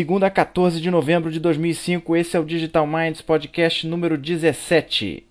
Segunda a 14 de novembro de 2005, esse é o Digital Minds Podcast número 17.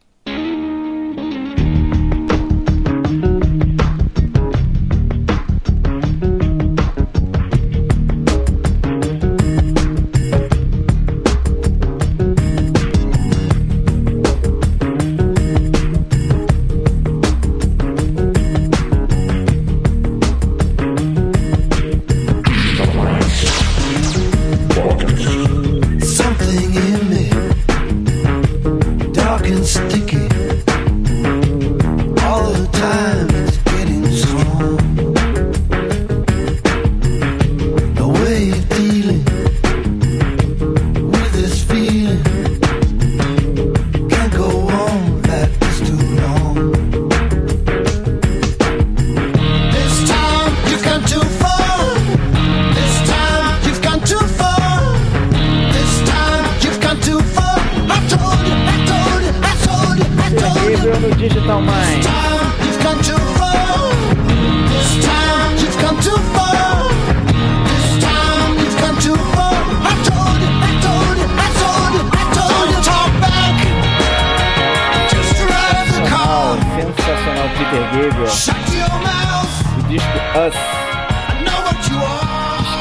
Us,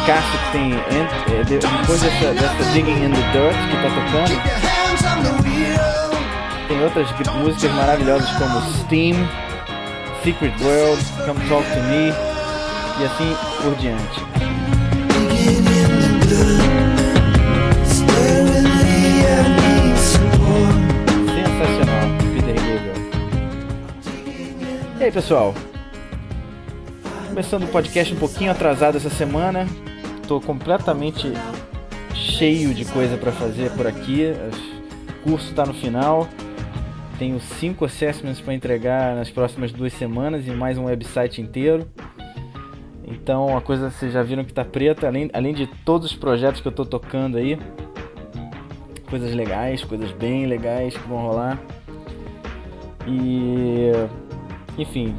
escasso que tem é, de- depois dessa, dessa Digging in the Dirt que tá tocando. Tem outras músicas maravilhosas como Steam, Secret World, Come Talk to Me e assim por diante. Sensacional, Peter Gabriel. E aí, pessoal? Começando o podcast um pouquinho atrasado essa semana. Tô completamente cheio de coisa para fazer por aqui. O curso tá no final. Tenho cinco assessments para entregar nas próximas duas semanas e mais um website inteiro. Então a coisa vocês já viram que tá preta, além, além de todos os projetos que eu tô tocando aí. Coisas legais, coisas bem legais que vão rolar. E enfim,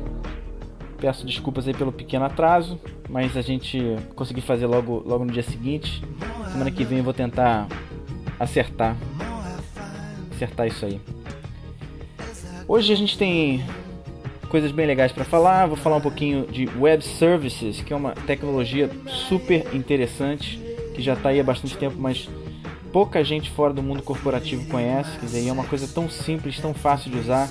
peço desculpas aí pelo pequeno atraso, mas a gente conseguiu fazer logo, logo no dia seguinte. Semana que vem eu vou tentar acertar. Acertar isso aí. Hoje a gente tem coisas bem legais para falar. Vou falar um pouquinho de web services, que é uma tecnologia super interessante, que já está aí há bastante tempo, mas pouca gente fora do mundo corporativo conhece. Quer dizer, é uma coisa tão simples, tão fácil de usar,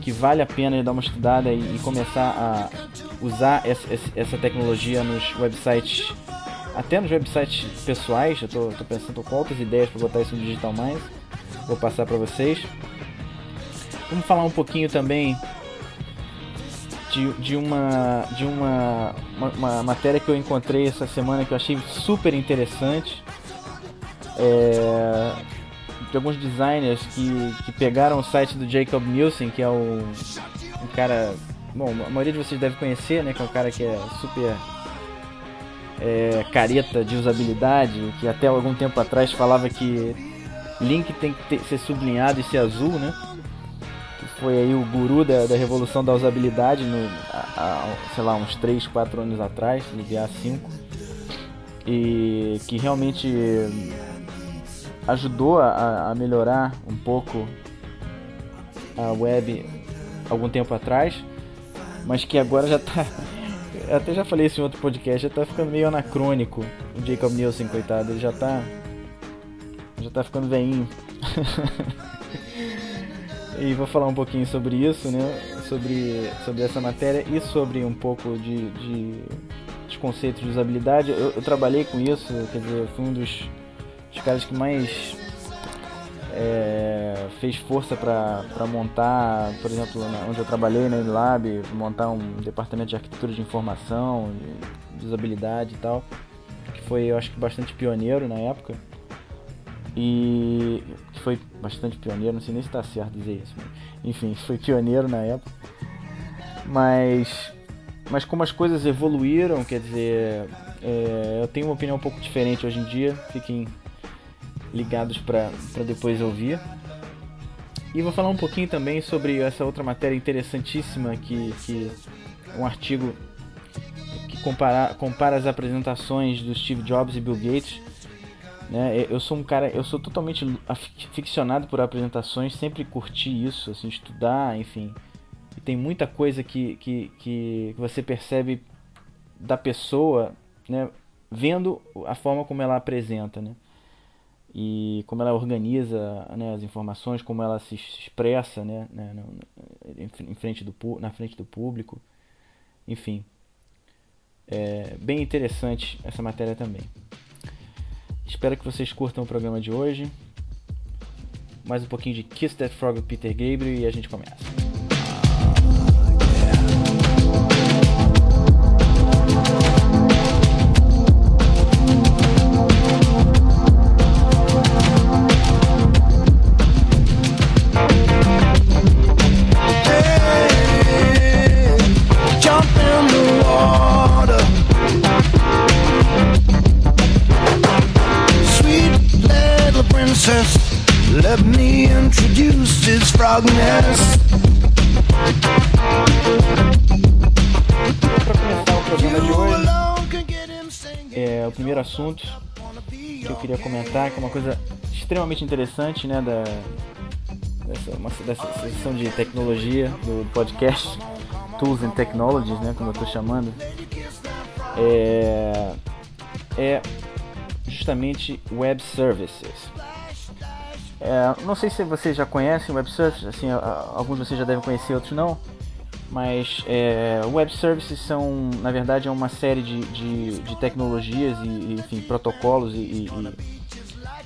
que vale a pena dar uma estudada e, e começar a usar essa, essa- tecnologia nos websites, até nos websites pessoais. Eu tô, tô pensando com outras ideias para botar isso no Digital Mais. Vou passar para vocês. Vamos falar um pouquinho também de, de uma de uma, uma, uma matéria que eu encontrei essa semana que eu achei super interessante. É, de alguns designers que, que pegaram o site do Jacob Nielsen, que é o, um cara. Bom, a maioria de vocês deve conhecer, né? Que é um cara que é super é, careta de usabilidade, que até algum tempo atrás falava que link tem que ter- ser sublinhado e ser azul, né? Que foi aí o guru da, da revolução da usabilidade, no, há, há, sei lá, uns 3, 4 anos atrás, ligar 5. E que realmente ajudou a, a melhorar um pouco a web algum tempo atrás, mas que agora já tá. eu Até já falei isso em outro podcast, já tá ficando meio anacrônico. O Jacob Nielsen, coitado, ele já tá. Já tá ficando veinho. e vou falar um pouquinho sobre isso, né? Sobre, sobre essa matéria e sobre um pouco de, de, de conceitos de usabilidade. Eu, eu trabalhei com isso, quer dizer, fui um dos, dos caras que mais é, fez força para montar, por exemplo, onde eu trabalhei na Lab, montar um departamento de arquitetura de informação, de, de usabilidade e tal, que foi, eu acho que bastante pioneiro na época. E foi bastante pioneiro, não sei nem se está certo dizer isso, mas, enfim, foi pioneiro na época. Mas mas como as coisas evoluíram, quer dizer, é, eu tenho uma opinião um pouco diferente hoje em dia. Fiquem ligados para depois ouvir. E vou falar um pouquinho também sobre essa outra matéria interessantíssima que, que um artigo que compara, compara as apresentações do Steve Jobs e Bill Gates Né? Eu sou um cara, eu sou totalmente aficionado por apresentações, sempre curti isso, assim, estudar, enfim. E tem muita coisa que, que, que você percebe da pessoa, né, vendo a forma como ela apresenta, né? E como ela organiza né, as informações, como ela se expressa né, né em frente do, na frente do público. Enfim, é bem interessante essa matéria também. Espero que vocês curtam o programa de hoje. Mais um pouquinho de Kiss That Frog Peter Gabriel e a gente começa. Frog nest. Para começar o programa de hoje, é o primeiro assunto que eu queria comentar, que é uma coisa extremamente interessante, né, da dessa, uma, dessa sessão de tecnologia do podcast Tools and Technologies, né, como eu estou chamando, é, é justamente Web Services. É, não sei se vocês já conhecem Web Services, assim, alguns de vocês já devem conhecer, outros não. Mas é, Web Services são, na verdade, é uma série de, de, de tecnologias e, enfim, protocolos e, e,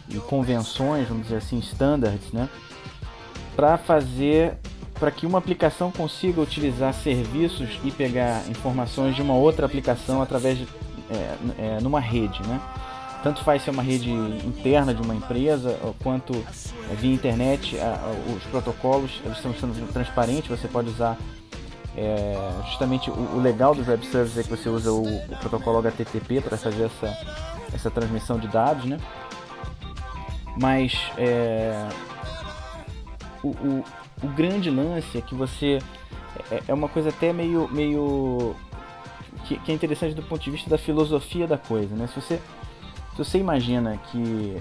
e, convenções, vamos dizer assim, standards, né? Para fazer, para que uma aplicação consiga utilizar serviços e pegar informações de uma outra aplicação através de, é, é, numa rede, né? Tanto faz ser uma rede interna de uma empresa quanto é, via internet os protocolos eles estão sendo transparentes você pode usar é, justamente o, o, legal dos web services é que você usa o, o protocolo HTTP para fazer essa, essa transmissão de dados né? Mas é, o, o, o, grande lance é que você é, é uma coisa até meio meio que, que é interessante do ponto de vista da filosofia da coisa né? Se você se você imagina que,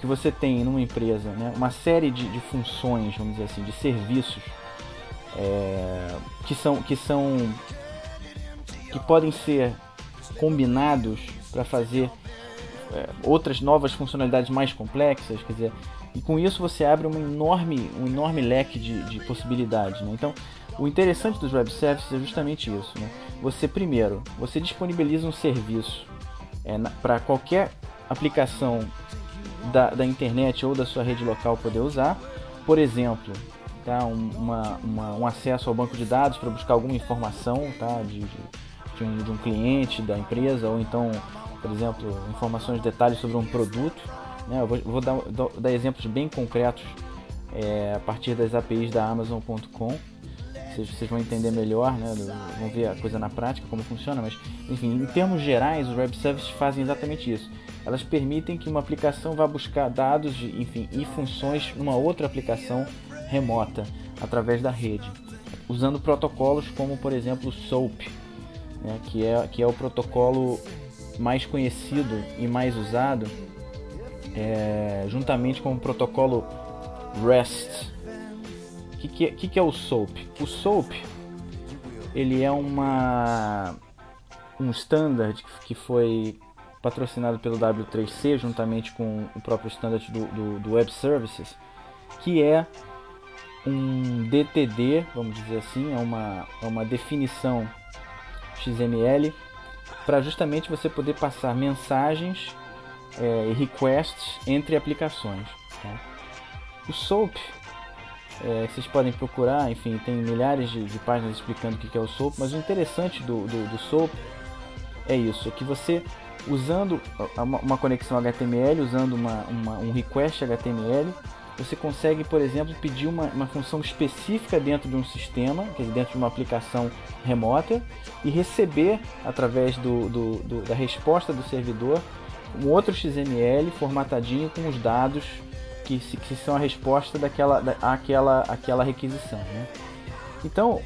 que você tem numa empresa né, uma série de, de funções, vamos dizer assim, de serviços é, que são que são que podem ser combinados para fazer é, outras novas funcionalidades mais complexas, quer dizer, e com isso você abre uma enorme, um enorme leque de, de possibilidades. Né? Então, o interessante dos web services é justamente isso. Né? Você primeiro, você disponibiliza um serviço é, para qualquer aplicação da, da internet ou da sua rede local poder usar. Por exemplo, tá, um, uma, uma, um acesso ao banco de dados para buscar alguma informação tá, de, de, um, de um cliente da empresa, ou então, por exemplo, informações, detalhes sobre um produto. Né? Eu vou, vou dar, dar exemplos bem concretos é, a partir das APIs da Amazon.com vocês, vocês vão entender melhor, né? vão ver a coisa na prática, como funciona, mas enfim, em termos gerais, os web services fazem exatamente isso. Elas permitem que uma aplicação vá buscar dados de, enfim, e funções numa outra aplicação remota através da rede, usando protocolos como, por exemplo, o SOAP, né? que, é, que é o protocolo mais conhecido e mais usado, é, juntamente com o protocolo REST, que, que, que, que é o SOAP? O SOAP ele é uma um standard que foi patrocinado pelo W3C juntamente com o próprio standard do, do, do Web Services, que é um DTD, vamos dizer assim, é uma, é uma definição XML para justamente você poder passar mensagens é, e requests entre aplicações. Tá? O SOAP é, vocês podem procurar, enfim, tem milhares de, de páginas explicando o que é o SOAP, mas o interessante do, do, do SOAP é isso, é que você usando uma conexão HTML, usando uma, uma, um request HTML, você consegue, por exemplo, pedir uma, uma função específica dentro de um sistema, quer dizer, dentro de uma aplicação remota, e receber, através do, do, do da resposta do servidor, um outro XML formatadinho com os dados que, que são a resposta daquela, da, àquela, àquela requisição. Né? Então,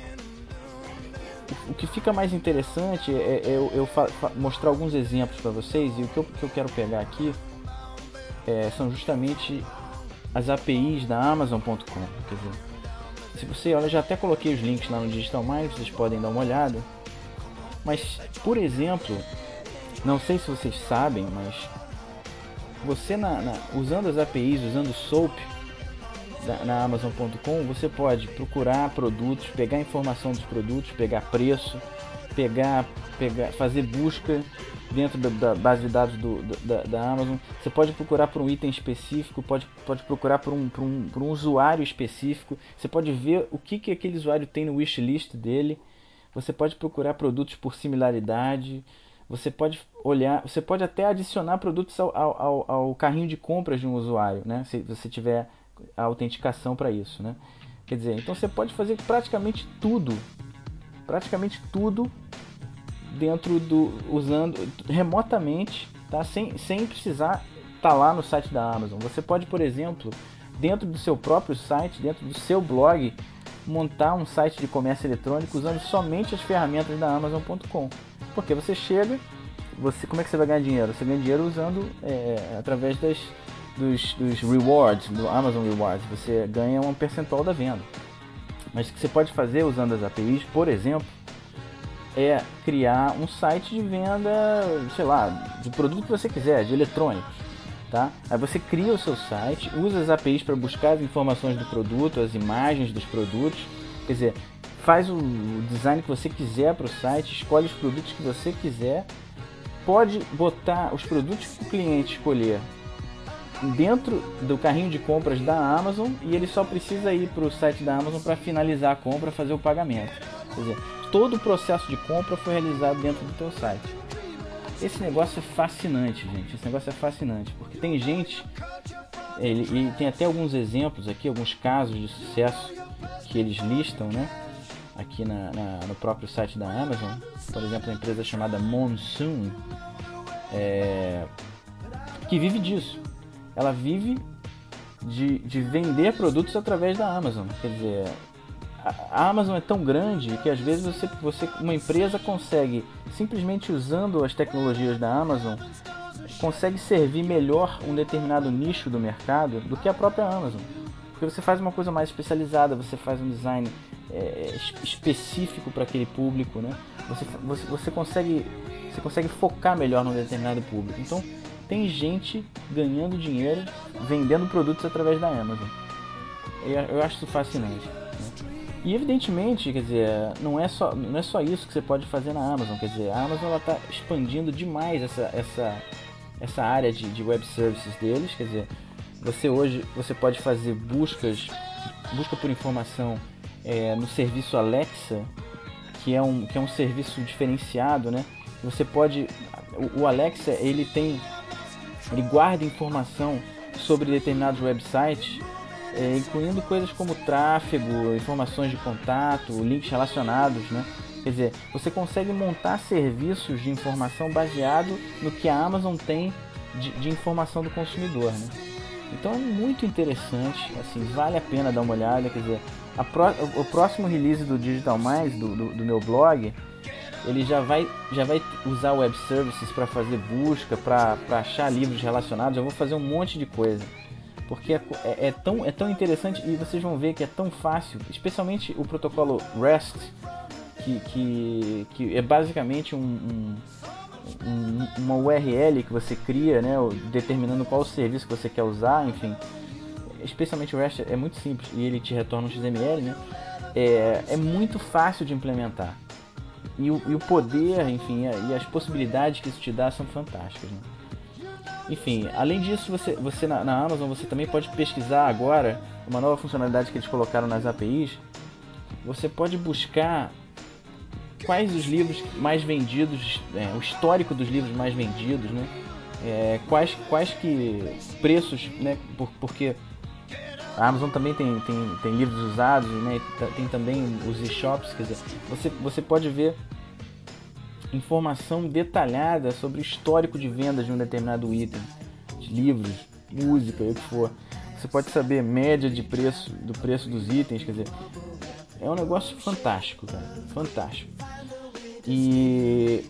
o que fica mais interessante é, é eu, eu mostrar alguns exemplos para vocês e o que eu, que eu, quero pegar aqui é, são justamente as APIs da Amazon.com. Quer dizer, se você olha, já até coloquei os links lá no Digital Mind, vocês podem dar uma olhada. Mas, por exemplo, não sei se vocês sabem, mas você na, na, usando as APIs, usando o SOAP na, Amazon.com, você pode procurar produtos, pegar informação dos produtos, pegar preço, pegar, pegar fazer busca dentro da, da base de dados do, da, da, Amazon. Você pode procurar por um item específico, pode, pode procurar por um, por, um, por um usuário específico. Você pode ver o que, que aquele usuário tem no wishlist dele. Você pode procurar produtos por similaridade. Você pode olhar, você pode até adicionar produtos ao, ao, ao carrinho de compras de um usuário, né? Se você tiver a autenticação para isso, né? Quer dizer, então você pode fazer praticamente tudo, praticamente tudo dentro do usando remotamente, tá? Sem, sem precisar estar tá lá no site da Amazon. Você pode, por exemplo, dentro do seu próprio site, dentro do seu blog, montar um site de comércio eletrônico usando somente as ferramentas da Amazon.com. Porque você chega, você como é que você vai ganhar dinheiro? Você ganha dinheiro usando é, através das, dos, dos rewards, do Amazon Rewards. Você ganha um percentual da venda. Mas o que você pode fazer usando as APIs, por exemplo, é criar um site de venda, sei lá, de produto que você quiser, de eletrônicos. Tá? Aí você cria o seu site, usa as APIs para buscar as informações do produto, as imagens dos produtos, quer dizer, faz o design que você quiser para o site, escolhe os produtos que você quiser, pode botar os produtos que o cliente escolher dentro do carrinho de compras da Amazon e ele só precisa ir para o site da Amazon para finalizar a compra, fazer o pagamento. Quer dizer, todo o processo de compra foi realizado dentro do teu site. Esse negócio é fascinante, gente. Esse negócio é fascinante, porque tem gente, ele, e tem até alguns exemplos aqui, alguns casos de sucesso que eles listam, né? Aqui na, na no próprio site da Amazon. Por exemplo, a empresa chamada Monsoon, é, que vive disso. Ela vive de, de vender produtos através da Amazon. Quer dizer, a Amazon é tão grande que às vezes você, você, uma empresa consegue, simplesmente usando as tecnologias da Amazon, consegue servir melhor um determinado nicho do mercado do que a própria Amazon. Porque você faz uma coisa mais especializada, você faz um design é, específico para aquele público, né? Você, você, você, consegue, você consegue focar melhor num determinado público. Então, tem gente ganhando dinheiro vendendo produtos através da Amazon. Eu, eu acho isso fascinante. E evidentemente, quer dizer, não é só, não é só isso que você pode fazer na Amazon, quer dizer, a Amazon está expandindo demais essa, essa, essa área de, de web services deles, quer dizer, você hoje você pode fazer buscas, busca por informação é, no serviço Alexa, que é um, que é um serviço diferenciado, né? Você pode, o Alexa ele tem, ele guarda informação sobre determinados websites é, incluindo coisas como tráfego, informações de contato, links relacionados, né? Quer dizer, você consegue montar serviços de informação baseado no que a Amazon tem de, de informação do consumidor, né? Então é muito interessante, assim, vale a pena dar uma olhada, quer dizer, pro, o próximo release do Digital Mais, do, do, do, meu blog, ele já vai, já vai usar web services para fazer busca, para achar livros relacionados, eu vou fazer um monte de coisa porque é, é, é, tão, é tão interessante e vocês vão ver que é tão fácil, especialmente o protocolo REST, que, que, que é basicamente um, um, um, uma URL que você cria, né, determinando qual serviço que você quer usar, enfim. Especialmente o REST é muito simples e ele te retorna um XML, né? É, é muito fácil de implementar. E o, e o poder, enfim, e as possibilidades que isso te dá são fantásticas. Né? Enfim, além disso, você, você na, na, Amazon você também pode pesquisar agora uma nova funcionalidade que eles colocaram nas APIs. Você pode buscar quais os livros mais vendidos, é, o histórico dos livros mais vendidos, né? É, quais, quais que preços, né? Por, porque a Amazon também tem, tem, tem livros usados, né? Tem também os e-shops, quer dizer, você, você pode ver informação detalhada sobre o histórico de vendas de um determinado item, de livros, música, o que for. Você pode saber média de preço do preço dos itens, quer dizer, é um negócio fantástico, cara, fantástico. E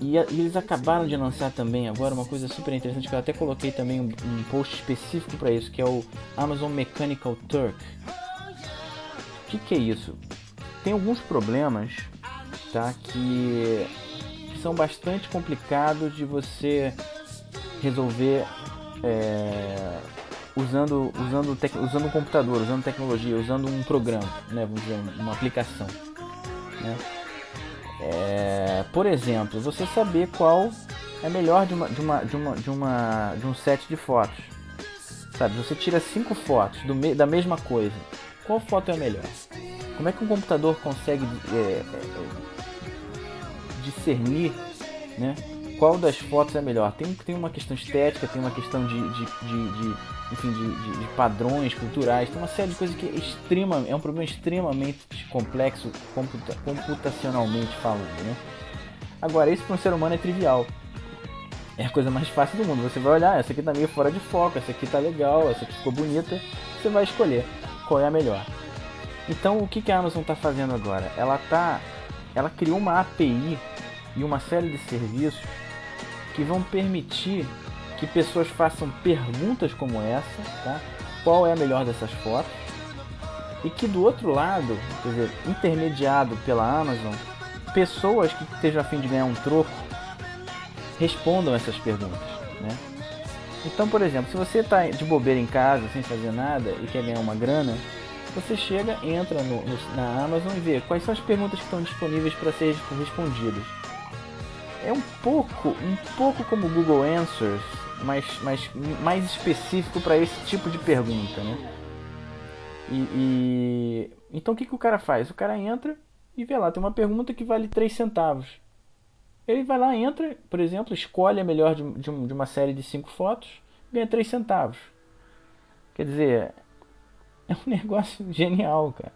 e, e, eles acabaram de lançar também agora uma coisa super interessante que eu até coloquei também um, um post específico para isso, que é o Amazon Mechanical Turk. O que, que é isso? Tem alguns problemas tá, que, são bastante complicados de você resolver é, usando, usando, usando um computador, usando tecnologia, usando um programa, né, vamos dizer, uma aplicação. Né? É, por exemplo, você saber qual é melhor de uma, de uma, de uma, de uma, de um set de fotos. Sabe, você tira cinco fotos do me, da mesma coisa. Qual foto é a melhor? Como é que um computador consegue é, é, discernir, né? Qual das fotos é melhor? Tem, tem uma questão estética, tem uma questão de, de, de, de enfim, de, de, de, padrões culturais, tem uma série de coisas que é, extrema, é um problema extremamente complexo computa, computacionalmente falando. Né? Agora, isso para um ser humano é trivial. É a coisa mais fácil do mundo. Você vai olhar, essa aqui tá meio fora de foco, essa aqui tá legal, essa aqui ficou bonita. Você vai escolher qual é a melhor. Então, o que, que a Amazon está fazendo agora? Ela tá, ela criou uma API e uma série de serviços que vão permitir que pessoas façam perguntas como essa, tá? Qual é a melhor dessas fotos? E que do outro lado, quer dizer, intermediado pela Amazon, pessoas que estejam a fim de ganhar um troco respondam essas perguntas, né? Então, por exemplo, se você está de bobeira em casa, sem fazer nada e quer ganhar uma grana, você chega, entra no, no, na Amazon e vê quais são as perguntas que estão disponíveis para serem respondidas. É um pouco, um pouco como o Google Answers, mais, mais, mais específico para esse tipo de pergunta, né? E, e, então o que, que o cara faz? O cara entra e vê lá, tem uma pergunta que vale 3 centavos. Ele vai lá, entra, por exemplo, escolhe a melhor de, de, de uma série de 5 fotos, ganha 3 centavos. Quer dizer, é um negócio genial, cara.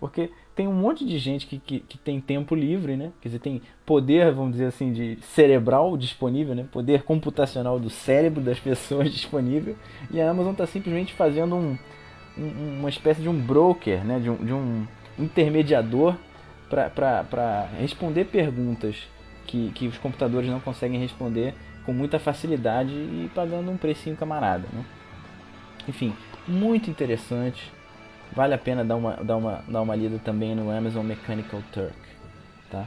Porque tem um monte de gente que, que, que, tem tempo livre, né? Quer dizer, tem poder, vamos dizer assim, de cerebral disponível, né? Poder computacional do cérebro das pessoas disponível. E a Amazon está simplesmente fazendo um, um, uma espécie de um broker, né? De um, de um intermediador para responder perguntas que, que os computadores não conseguem responder com muita facilidade e pagando um precinho camarada, né? Enfim, muito interessante vale a pena dar uma, dar uma, dar uma lida também no Amazon Mechanical Turk. Tá?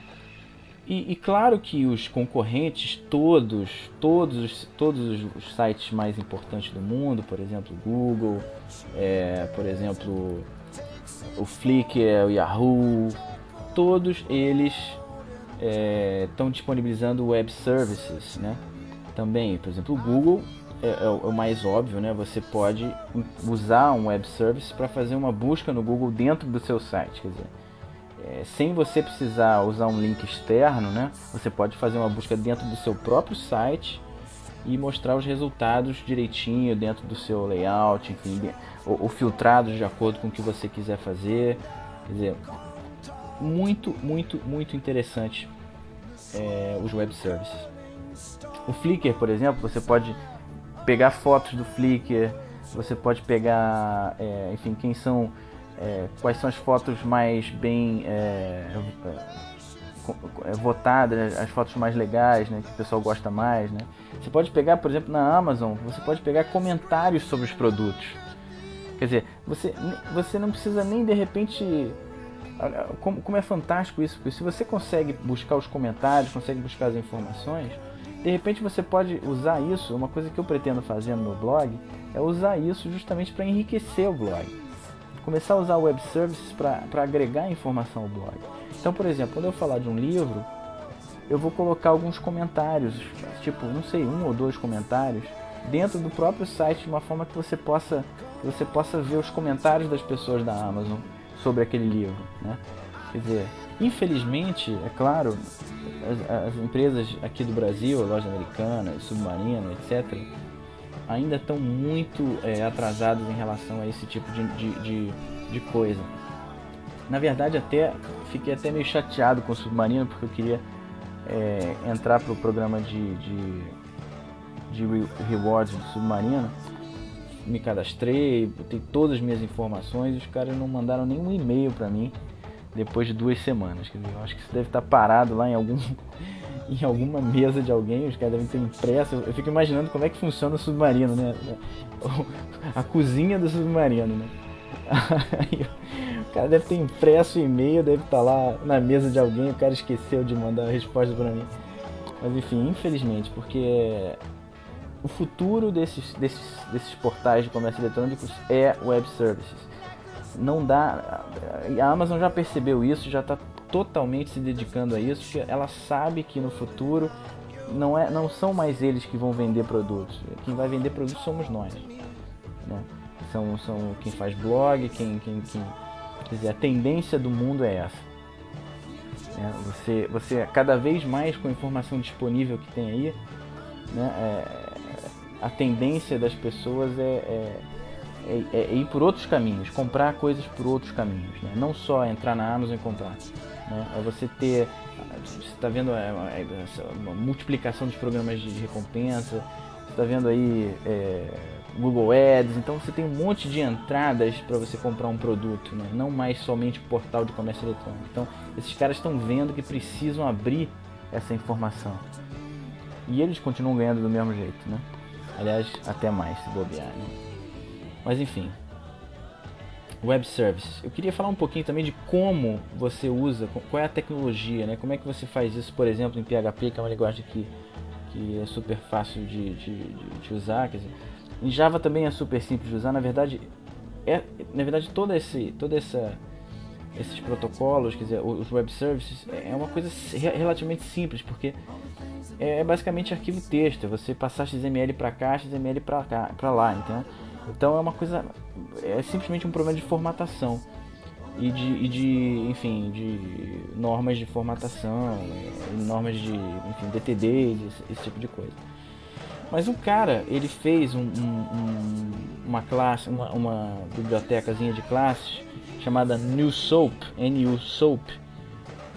E, e, claro que os concorrentes, todos, todos, todos os sites mais importantes do mundo, por exemplo, Google, é, por exemplo, o Flickr, o Yahoo, todos eles estão é, disponibilizando web services, né? Também, por exemplo, o Google é, é, o mais óbvio, né? Você pode usar um web service para fazer uma busca no Google dentro do seu site, quer dizer, é, sem você precisar usar um link externo, né? Você pode fazer uma busca dentro do seu próprio site e mostrar os resultados direitinho dentro do seu layout, enfim, ou, ou filtrados de acordo com o que você quiser fazer. Quer dizer, muito, muito, muito interessante é, os web services. O Flickr, por exemplo, você pode pegar fotos do Flickr, você pode pegar, é, enfim, quem são, é, quais são as fotos mais bem é, é, votadas, as fotos mais legais, né, que o pessoal gosta mais, né. Você pode pegar, por exemplo, na Amazon, você pode pegar comentários sobre os produtos. Quer dizer, você, você não precisa nem de repente como, como é fantástico isso, porque se você consegue buscar os comentários, consegue buscar as informações, de repente você pode usar isso, uma coisa que eu pretendo fazer no meu blog, é usar isso justamente para enriquecer o blog. Começar a usar web services para agregar informação ao blog. Então, por exemplo, quando eu falar de um livro, eu vou colocar alguns comentários, tipo, não sei, um ou dois comentários, dentro do próprio site, de uma forma que você possa, que você possa ver os comentários das pessoas da Amazon sobre aquele livro. Né? Quer dizer, infelizmente, é claro, as, as, empresas aqui do Brasil, a loja americana, submarino, etc., ainda estão muito é, atrasadas em relação a esse tipo de, de, de, de, coisa. Na verdade, até fiquei até meio chateado com o submarino porque eu queria é, entrar para o programa de, de, de rewards do submarino. Me cadastrei, botei todas as minhas informações e os caras não mandaram nenhum e-mail para mim depois de duas semanas. Dizer, eu acho que isso deve estar parado lá em algum, em alguma mesa de alguém, os caras devem ter impresso. Eu fico imaginando como é que funciona o submarino, né? A cozinha do submarino, né? O cara deve ter impresso o e-mail, deve estar lá na mesa de alguém, o cara esqueceu de mandar a resposta para mim. Mas enfim, infelizmente, porque o futuro desses, desses, desses portais de comércio eletrônico é web services. Não dá. A Amazon já percebeu isso, já está totalmente se dedicando a isso. Ela sabe que no futuro não, é, não são mais eles que vão vender produtos. Quem vai vender produtos somos nós. Né? São, são quem faz blog, quem, quem, quem. Quer dizer, a tendência do mundo é essa. É, você, você cada vez mais com a informação disponível que tem aí, né, é, a tendência das pessoas é, é, é, é, ir por outros caminhos, comprar coisas por outros caminhos, né? não só entrar na Amazon e comprar. Né? É você ter, você está vendo a, é, a, multiplicação dos programas de recompensa, você está vendo aí é, Google Ads, então você tem um monte de entradas para você comprar um produto, né? não mais somente o portal de comércio eletrônico. Então esses caras estão vendo que precisam abrir essa informação. E eles continuam ganhando do mesmo jeito, né? Aliás, até mais se bobear, né? Mas enfim. Web Services. Eu queria falar um pouquinho também de como você usa, qual é a tecnologia, né? Como é que você faz isso, por exemplo, em PHP, que é uma linguagem que, que é super fácil de, de, de usar. Quer dizer, em Java também é super simples de usar. Na verdade, é, na verdade todo esse, toda essa esses protocolos, quer dizer, os web services, é uma coisa relativamente simples, porque é, é basicamente arquivo texto, é você passar XML para cá, XML para cá, para lá, então, então é uma coisa, é simplesmente um problema de formatação e de, e de enfim, de normas de formatação, normas de, enfim, DTD, esse, esse tipo de coisa. Mas o cara, ele fez um, um, uma classe, uma, uma bibliotecazinha de classes chamada New Soap, NU Soap,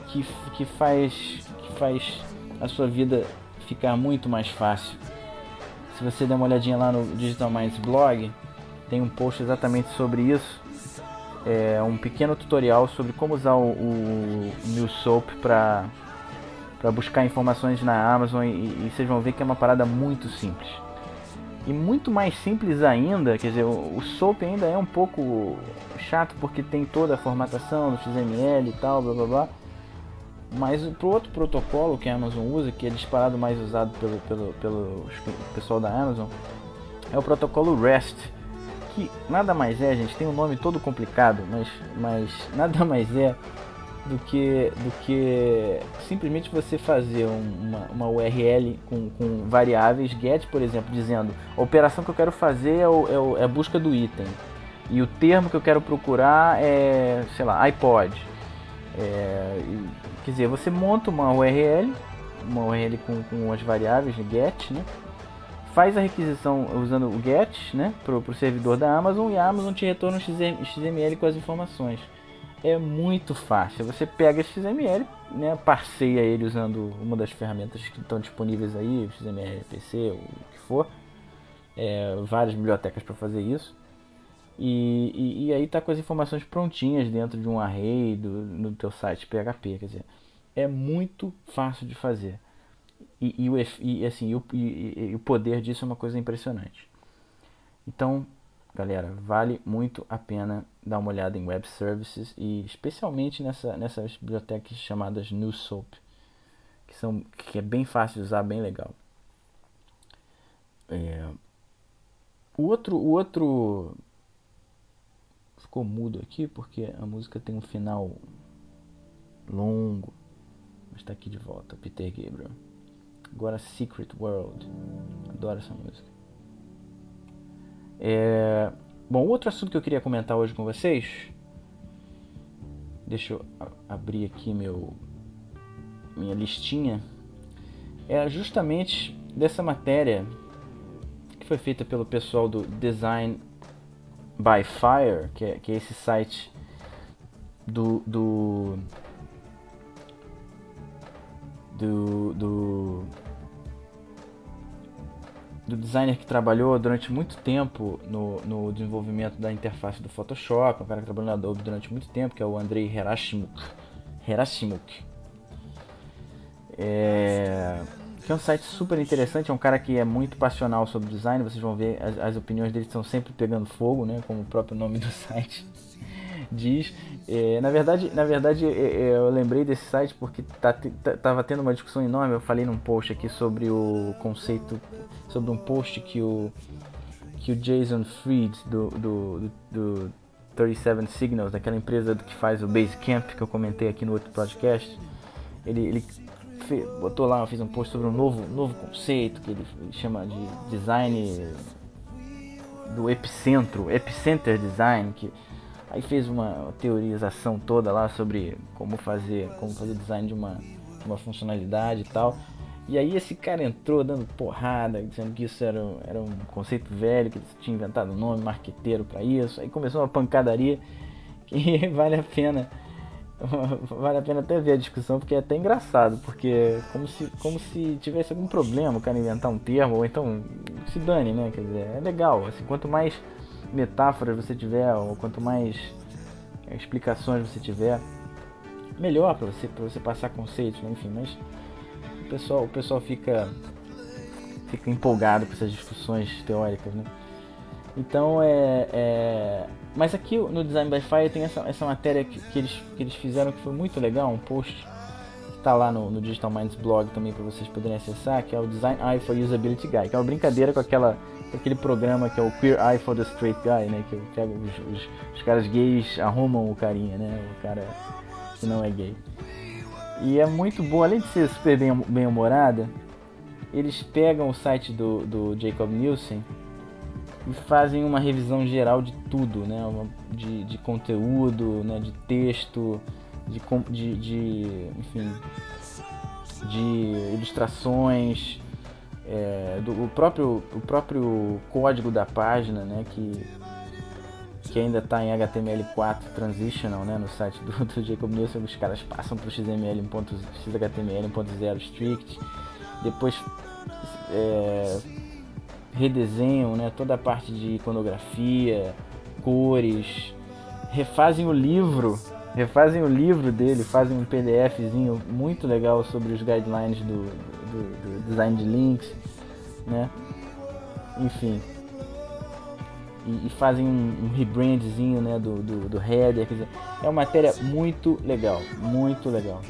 que, que faz que faz a sua vida ficar muito mais fácil. Se você der uma olhadinha lá no Digital Minds blog, tem um post exatamente sobre isso. É um pequeno tutorial sobre como usar o, o Soap para para buscar informações na Amazon e, e, vocês vão ver que é uma parada muito simples. E muito mais simples ainda, quer dizer, o, o Soap ainda é um pouco chato porque tem toda a formatação do XML e tal, blá blá blá. Mas pro outro protocolo que a Amazon usa, que é disparado mais usado pelo, pelo, pelo pessoal da Amazon, é o protocolo REST, que nada mais é, gente, tem um nome todo complicado, mas, mas nada mais é do que, do que simplesmente você fazer uma, uma URL com, com variáveis get, por exemplo, dizendo a operação que eu quero fazer é, é, o, é a busca do item e o termo que eu quero procurar é, sei lá, iPod. É, quer dizer, você monta uma URL, uma URL com, com as variáveis get, né? faz a requisição usando o get né, para o servidor da Amazon e a Amazon te retorna um XML com as informações é muito fácil. Você pega esse XML, né, parceia ele usando uma das ferramentas que estão disponíveis aí, XML, PC, o que for. É, várias bibliotecas para fazer isso. E, e, e, aí tá com as informações prontinhas dentro de um array do, no teu site PHP, quer dizer, é muito fácil de fazer. E, e, o, e assim, o, e, o poder disso é uma coisa impressionante. Então, galera, vale muito a pena dar uma olhada em web services e especialmente nessa, nessas bibliotecas chamadas New Soap, que, são, que é bem fácil de usar, bem legal. É, o outro, o outro ficou mudo aqui porque a música tem um final longo, mas está aqui de volta, Peter Gabriel. Agora Secret World, adoro essa música. É... Bom, outro assunto que eu queria comentar hoje com vocês. Deixa eu abrir aqui meu minha listinha. É justamente dessa matéria que foi feita pelo pessoal do Design by Fire, que é, que é esse site do do do, do do designer que trabalhou durante muito tempo no, no desenvolvimento da interface do Photoshop, um cara que trabalhou na Adobe durante muito tempo, que é o Andrei Herashimuk. Herashimuk. É, que é um site super interessante, é um cara que é muito passional sobre design, vocês vão ver, as, as opiniões dele estão sempre pegando fogo, né, como o próprio nome do site diz. É, na verdade, na verdade é, é, eu lembrei desse site porque tá, tá, tava tendo uma discussão enorme. Eu falei num post aqui sobre o conceito, sobre um post que o que o Jason Fried do, do, do, do 37 Signals, daquela empresa que faz o Basecamp que eu comentei aqui no outro podcast, ele, ele botou lá, fez um post sobre um novo, novo conceito que ele chama de design do epicentro, epicenter design, que Aí fez uma teorização toda lá sobre como fazer, como fazer design de uma, uma funcionalidade e tal. E aí esse cara entrou dando porrada, dizendo que isso era, era um conceito velho, que tinha inventado um nome marqueteiro para isso. Aí começou uma pancadaria que vale a pena vale a pena até ver a discussão porque é até engraçado, porque como se, como se tivesse algum problema o cara inventar um termo, ou então se dane, né? Quer dizer, é legal, assim, quanto mais metáforas você tiver, ou quanto mais explicações você tiver, melhor para você, para você passar conceitos, né? enfim, mas o pessoal, o pessoal fica fica empolgado com essas discussões teóricas, né? Então é, é... mas aqui no Design by Fire tem essa, essa matéria que, que, eles, que eles fizeram que foi muito legal, um post que está lá no, no Digital Minds blog também para vocês poderem acessar, que é o Design Eye for Usability Guy, que é uma brincadeira com aquela aquele programa que é o Queer Eye for the Straight Guy, né? Que os, os, os, caras gays arrumam o carinha, né? O cara que não é gay. E é muito boa, além de ser super bem, bem humorada, eles pegam o site do, do Jacob Nielsen e fazem uma revisão geral de tudo, né? De, de conteúdo, né? de texto, de, de, de enfim, de ilustrações, é, do o próprio, o próprio código da página, né, que, que ainda está em HTML4 Transitional, né, no site do, do Jacob Nielsen, os caras passam para o XML, XHTML 1.0 Strict, depois é, redesenham né, toda a parte de iconografia, cores, refazem o livro refazem o livro dele, fazem um PDFzinho muito legal sobre os guidelines do, do, do design de links, né? Enfim. E, e fazem um, um, rebrandzinho né, do, do, do header. Quer dizer, é uma matéria muito legal, muito legal.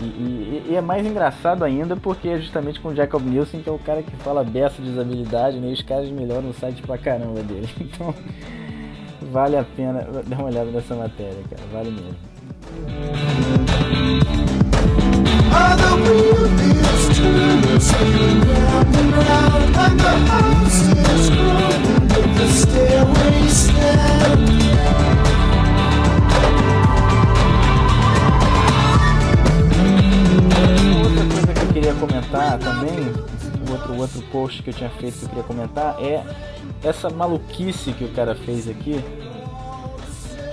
E, e, e, é mais engraçado ainda porque é justamente com o Jacob Nielsen, que é o cara que fala beça de usabilidade, né? E os caras melhoram o site pra caramba dele. Então, vale a pena dar uma olhada nessa matéria, cara. Vale mesmo. Queria comentar também, outro, outro post que eu tinha feito que eu queria comentar é essa maluquice que o cara fez aqui,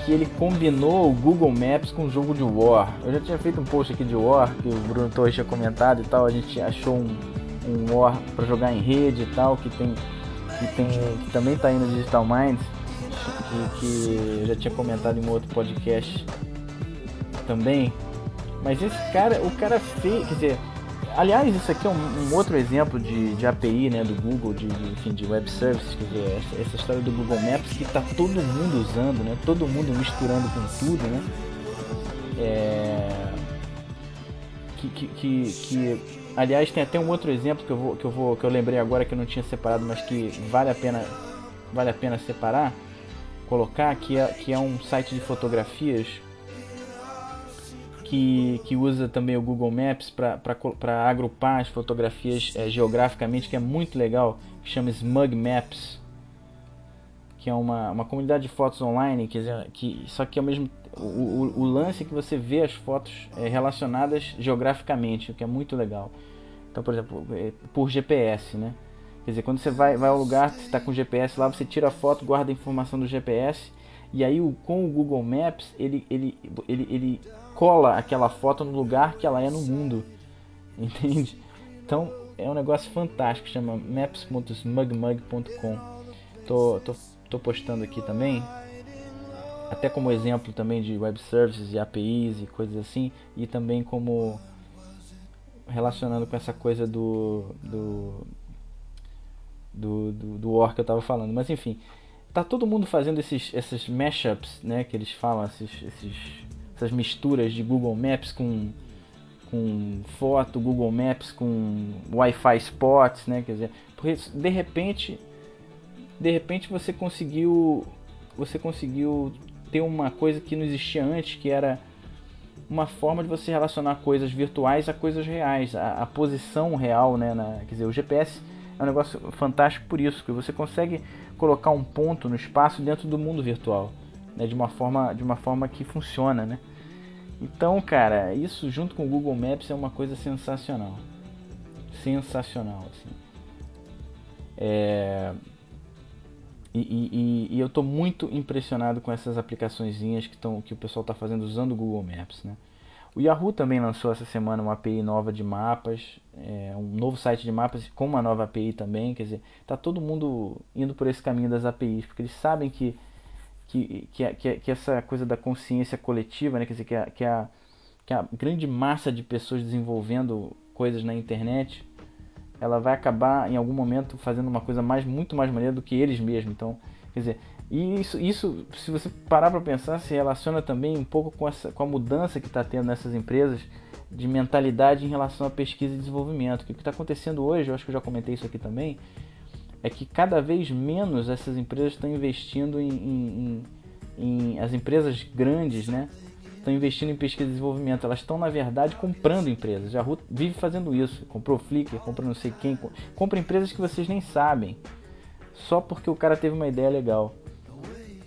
que ele combinou o Google Maps com o jogo de War. Eu já tinha feito um post aqui de War, que o Bruno Torres tinha comentado e tal, a gente achou um, um War para jogar em rede e tal, que tem que, tem, que também está aí no Digital Minds, que, que eu já tinha comentado em um outro podcast também. Mas esse cara, o cara fez, quer dizer, Aliás, isso aqui é um, um outro exemplo de, de, API né, do Google, de, de, enfim, de web services, quer dizer, essa, essa história do Google Maps que está todo mundo usando, né, todo mundo misturando com tudo, né? É, que, que, que, que, aliás, tem até um outro exemplo que eu, vou, que, eu vou, que eu lembrei agora que eu não tinha separado, mas que vale a pena, vale a pena separar, colocar, que é, que é um site de fotografias que, que usa também o Google Maps para agrupar as fotografias é, geograficamente, que é muito legal, que chama Smug Maps, que é uma, uma comunidade de fotos online, dizer, que, só que ao mesmo o, o, o lance é que você vê as fotos é, relacionadas geograficamente, o que é muito legal. Então, por exemplo, é, por GPS, né? Quer dizer, quando você vai, vai ao lugar, você está com o GPS lá, você tira a foto, guarda a informação do GPS, e aí o, com o Google Maps, ele, ele, ele, ele cola aquela foto no lugar que ela é no mundo. Entende? Então é um negócio fantástico, chama maps.smugmug.com. Tô, tô, tô postando aqui também, até como exemplo também de web services e APIs e coisas assim, e também como relacionando com essa coisa do do do, do, do War que eu tava falando. Mas enfim, tá todo mundo fazendo esses, esses mashups, né? Que eles falam, esses, esses, essas misturas de Google Maps com, com foto, Google Maps com Wi-Fi spots, né? Quer dizer, porque de repente, de repente você conseguiu, você conseguiu ter uma coisa que não existia antes, que era uma forma de você relacionar coisas virtuais a coisas reais, a, a posição real, né? Na, quer dizer, o GPS é um negócio fantástico por isso, que você consegue colocar um ponto no espaço dentro do mundo virtual, né? De uma forma, de uma forma que funciona, né? Então, cara, isso junto com o Google Maps é uma coisa sensacional, sensacional, assim. É... E, e, e, eu estou muito impressionado com essas aplicaçõezinhas que, tão, que o pessoal está fazendo usando o Google Maps. Né? O Yahoo também lançou essa semana uma API nova de mapas, é, um novo site de mapas com uma nova API também. Quer dizer, está todo mundo indo por esse caminho das APIs, porque eles sabem que, que, que, que, que essa coisa da consciência coletiva, né? quer dizer, que a, que, a, que a grande massa de pessoas desenvolvendo coisas na internet ela vai acabar em algum momento fazendo uma coisa mais muito mais maneira do que eles mesmos. Então, quer dizer, e isso, isso se você parar para pensar, se relaciona também um pouco com, essa, com a mudança que está tendo nessas empresas de mentalidade em relação à pesquisa e desenvolvimento. O que está acontecendo hoje, eu acho que eu já comentei isso aqui também, é que cada vez menos essas empresas estão investindo em, em, em, em as empresas grandes, né? estão investindo em pesquisa e desenvolvimento, elas estão na verdade comprando empresas. A Ruth vive fazendo isso, comprou Flickr, comprou não sei quem, compra empresas que vocês nem sabem, só porque o cara teve uma ideia legal.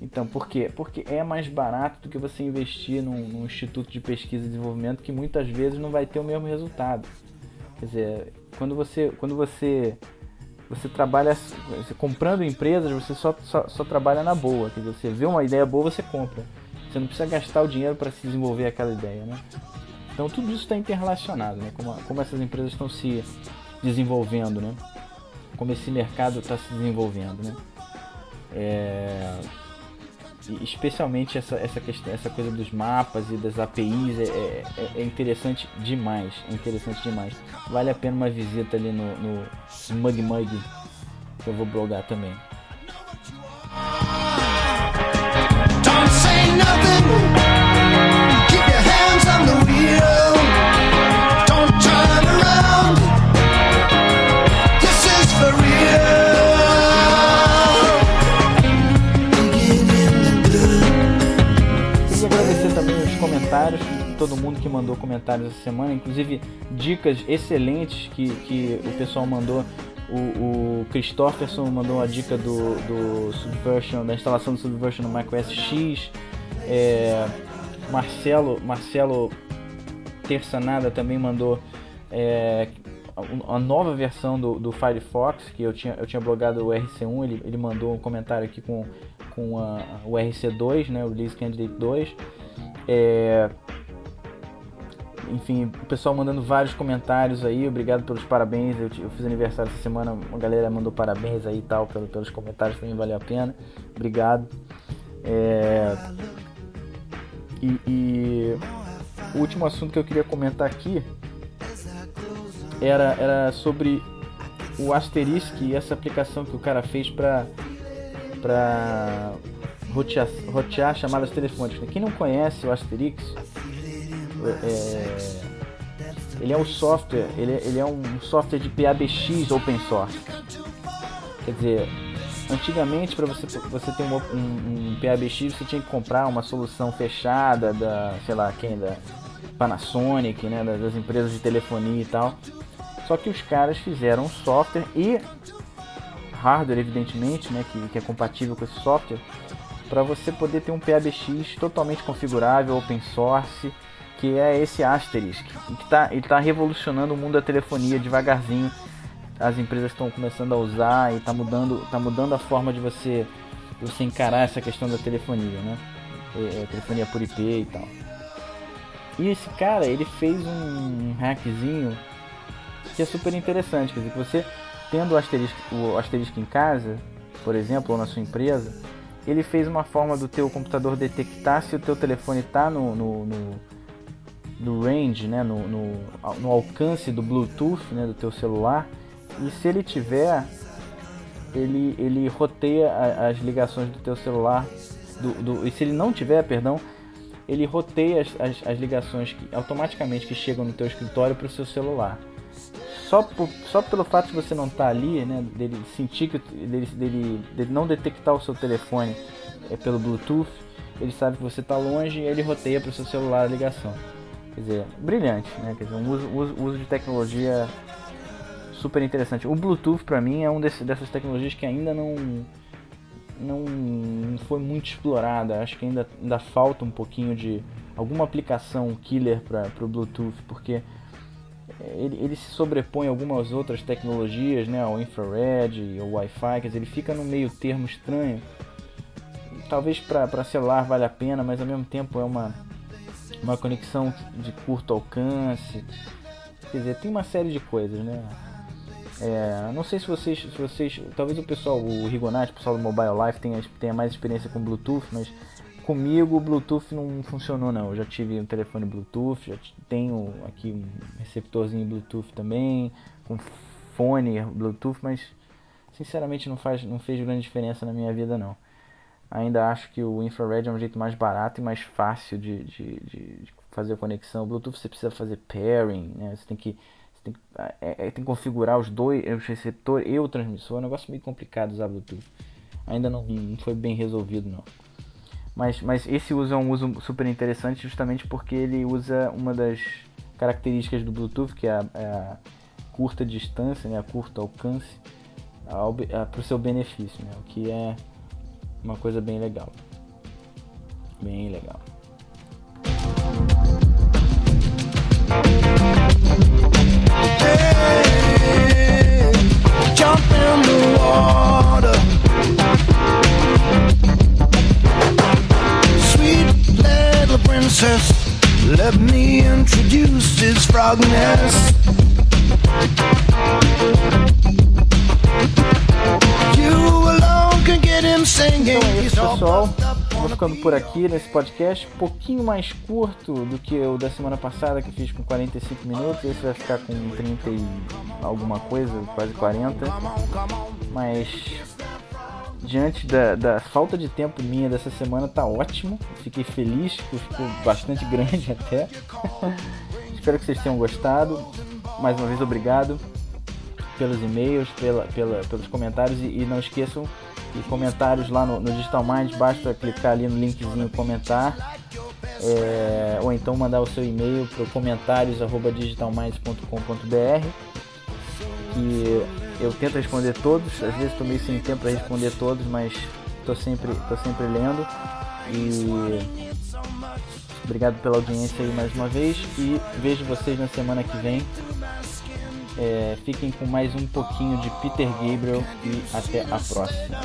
Então, por quê? Porque é mais barato do que você investir num, num instituto de pesquisa e desenvolvimento que muitas vezes não vai ter o mesmo resultado. Quer dizer, quando você, quando você você trabalha você comprando empresas, você só, só, só, trabalha na boa. Quer dizer, você vê uma ideia boa, você compra. Você não precisa gastar o dinheiro para se desenvolver aquela ideia, né? Então tudo isso está interrelacionado, né? Como, como essas empresas estão se desenvolvendo, né? Como esse mercado está se desenvolvendo, né? É... especialmente essa, essa, questão, essa coisa dos mapas e das APIs é, é, é, interessante demais, é interessante demais. Vale a pena uma visita ali no, no Smug Mug, que eu vou blogar também. Todo mundo que mandou comentários essa semana, inclusive dicas excelentes que, que o pessoal mandou. O, o Christopherson mandou uma dica do, do Subversion, da instalação do Subversion no macOS X. É, Marcelo, Marcelo Terçanada também mandou é, a nova versão do, do, Firefox, que eu tinha, eu tinha blogado o RC1, ele, ele mandou um comentário aqui com, com a, o RC2, né, o Release Candidate 2. É, enfim, o pessoal mandando vários comentários aí, obrigado pelos parabéns. Eu, eu, fiz aniversário essa semana, uma galera mandou parabéns aí e tal, pelos, pelos comentários, também valeu a pena. Obrigado. É, e, e, o último assunto que eu queria comentar aqui era, era sobre o Asterisk e essa aplicação que o cara fez para para rotear, rotear chamadas telefônicas. Quem não conhece o Asterix, é, ele é um software, ele, ele é um software de PABX open source. Quer dizer, Antigamente, para você, você ter um, um, um, PABX, você tinha que comprar uma solução fechada da, sei lá, quem, da Panasonic, né, das empresas de telefonia e tal. Só que os caras fizeram um software e hardware, evidentemente, né, que, que é compatível com esse software, para você poder ter um PABX totalmente configurável, open source, que é esse Asterisk, que tá, ele está revolucionando o mundo da telefonia devagarzinho as empresas estão começando a usar e está mudando, tá mudando a forma de você, de você encarar essa questão da telefonia, né? É, é, telefonia por IP e tal. E esse cara, ele fez um hackzinho que é super interessante, quer dizer, que você tendo o asterisco, o asterisco em casa, por exemplo, ou na sua empresa, ele fez uma forma do teu computador detectar se o teu telefone está no, no, no do range, né, no, no, no alcance do Bluetooth né, do teu celular. E se ele tiver, ele, ele roteia as ligações do teu celular. Do, do, e se ele não tiver, perdão, ele roteia as, as, as ligações que, automaticamente que chegam no teu escritório para o seu celular. Só, por, só pelo fato de você não estar tá ali, né, dele sentir que dele, dele, dele não detectar o seu telefone é, pelo Bluetooth, ele sabe que você está longe e ele roteia para o seu celular a ligação. Quer dizer, brilhante, né? Quer dizer, um uso, uso, uso de tecnologia super interessante. O Bluetooth para mim é um desse, dessas tecnologias que ainda não não foi muito explorada. Acho que ainda, ainda falta um pouquinho de alguma aplicação killer para o Bluetooth, porque ele, ele, se sobrepõe a algumas outras tecnologias, né, o infrared, o Wi-Fi, quer dizer, ele fica no meio termo estranho. Talvez para celular vale a pena, mas ao mesmo tempo é uma, uma conexão de curto alcance. Quer dizer, tem uma série de coisas, né? É, não sei se vocês, se vocês, talvez o pessoal, o Rigonati, o pessoal do Mobile Life tenha, tenha mais experiência com Bluetooth, mas comigo o Bluetooth não funcionou não. Eu já tive um telefone Bluetooth, já tenho aqui um receptorzinho Bluetooth também, com fone Bluetooth, mas sinceramente não faz, não fez grande diferença na minha vida não. Ainda acho que o infrared é um jeito mais barato e mais fácil de, de, de fazer a conexão. O Bluetooth você precisa fazer pairing, né? Você tem que tem, é, é, tem que configurar os dois, o receptor e o transmissor. É um negócio meio complicado usar Bluetooth. Ainda não, não foi bem resolvido não. Mas, mas esse uso é um uso super interessante justamente porque ele usa uma das características do Bluetooth, que é a, é a curta distância, né, a curto alcance, para o seu benefício, né, o que é uma coisa bem legal. Bem legal. let me introduce this frog nest. You Então é isso, pessoal. Vou ficando por aqui nesse podcast, um pouquinho mais curto do que o da semana passada, que fiz com 45 minutos. Esse vai ficar com 30 e alguma coisa, quase 40. Mas diante da, da, falta de tempo minha dessa semana, tá ótimo. Fiquei feliz, ficou bastante grande até. Espero que vocês tenham gostado. Mais uma vez, obrigado pelos e-mails, pela, pela, pelos comentários e, e não esqueçam e comentários lá no, no, Digital Minds, basta clicar ali no linkzinho comentar. É, ou então mandar o seu e-mail para comentários.digitalminds.com.br que eu tento responder todos, às vezes estou meio sem tempo para responder todos, mas estou sempre, tô sempre lendo. E obrigado pela audiência aí mais uma vez e vejo vocês na semana que vem é, fiquem com mais um pouquinho de Peter Gabriel e até a próxima.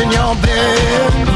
In your bed.